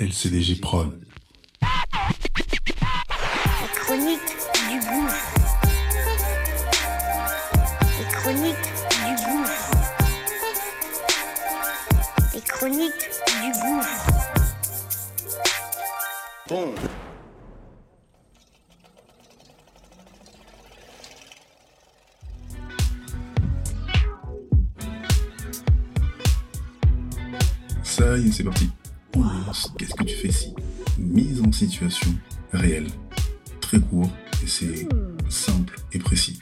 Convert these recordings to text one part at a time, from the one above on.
LCDG Prod. La chronique du gouffre. Les chroniques du gouffre. Les chroniques du gouffre. Bon. Ça y est, c'est parti. Qu'est-ce que tu fais si Mise en situation réelle. Très court et c'est simple et précis.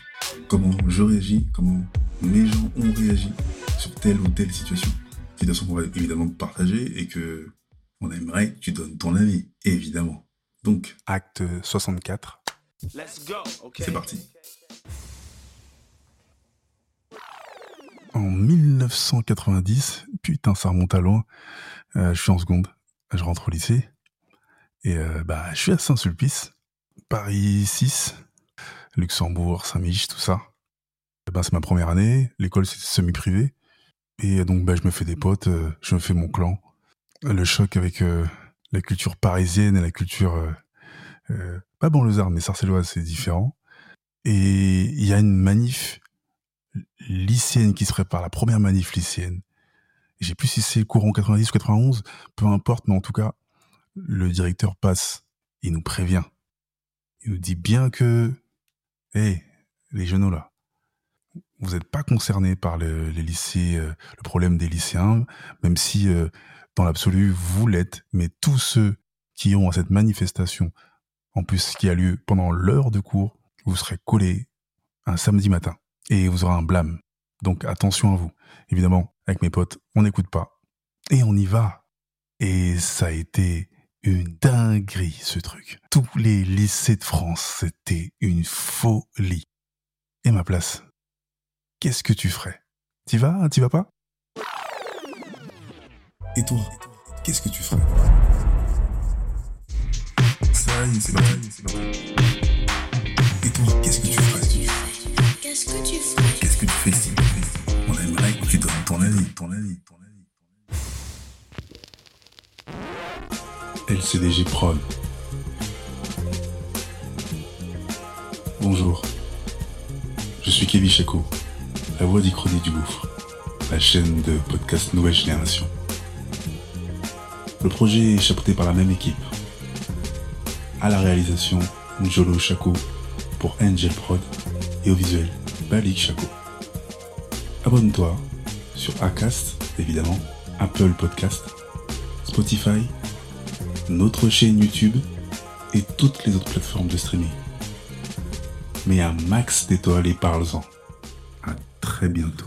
Comment je réagis, comment mes gens ont réagi sur telle ou telle situation. Situation qu'on va évidemment partager et que on aimerait que tu donnes ton avis, évidemment. Donc, Acte 64. Let's go. Okay. c'est parti. En 1990, putain, ça remonte à loin. euh, je suis en seconde, je rentre au lycée. Et euh, bah, je suis à Saint-Sulpice, Paris 6, Luxembourg, Saint-Mich, tout ça. Ben, c'est ma première année, l'école c'est semi-privé. Et donc bah, je me fais des potes, euh, je me fais mon clan. Le choc avec la culture parisienne et la culture... Euh, euh, pas banlieusarde, mais sarcelloise, c'est différent. Et il y a une manif lycéenne qui se prépare, la première manif lycéenne. J'ai plus si c'est courant 90 ou 91, peu importe, mais en tout cas, le directeur passe, il nous prévient. Il nous dit bien que, hé, les jeunes là, vous n'êtes pas concernés par le, les lycées, euh, le problème des lycéens, même si euh, dans l'absolu vous l'êtes, mais tous ceux qui ont à cette manifestation, en plus qui a lieu pendant l'heure de cours, vous serez collés un samedi matin et vous aurez un blâme. Donc attention à vous. Évidemment, avec mes potes, on n'écoute pas. Et on y va. Et ça a été une dinguerie, ce truc. Tous les lycées de France, c'était une folie. Et ma place, qu'est-ce que tu ferais? T'y vas? T'y vas pas? Et toi, qu'est-ce que tu ferais? Et toi, qu'est-ce que tu ferais? Qu'est-ce que tu ferais Qu'est-ce que tu fais si On aimerait que tu donnes ton avis, ton avis, ton avis. LCDG Prod. Bonjour. Je suis Kevin Chaco, la voix d'Ichronie du Gouffre, la chaîne de podcast Nouvelle Génération. Le projet est chapeauté par la même équipe. À la réalisation, Njolo Chaco pour Angel Prod visuel, Balik Chaco. Abonne-toi sur Acast, évidemment, Apple Podcast, Spotify, notre chaîne YouTube et toutes les autres plateformes de streaming. Mets un max d'étoiles et parle-en. À très bientôt.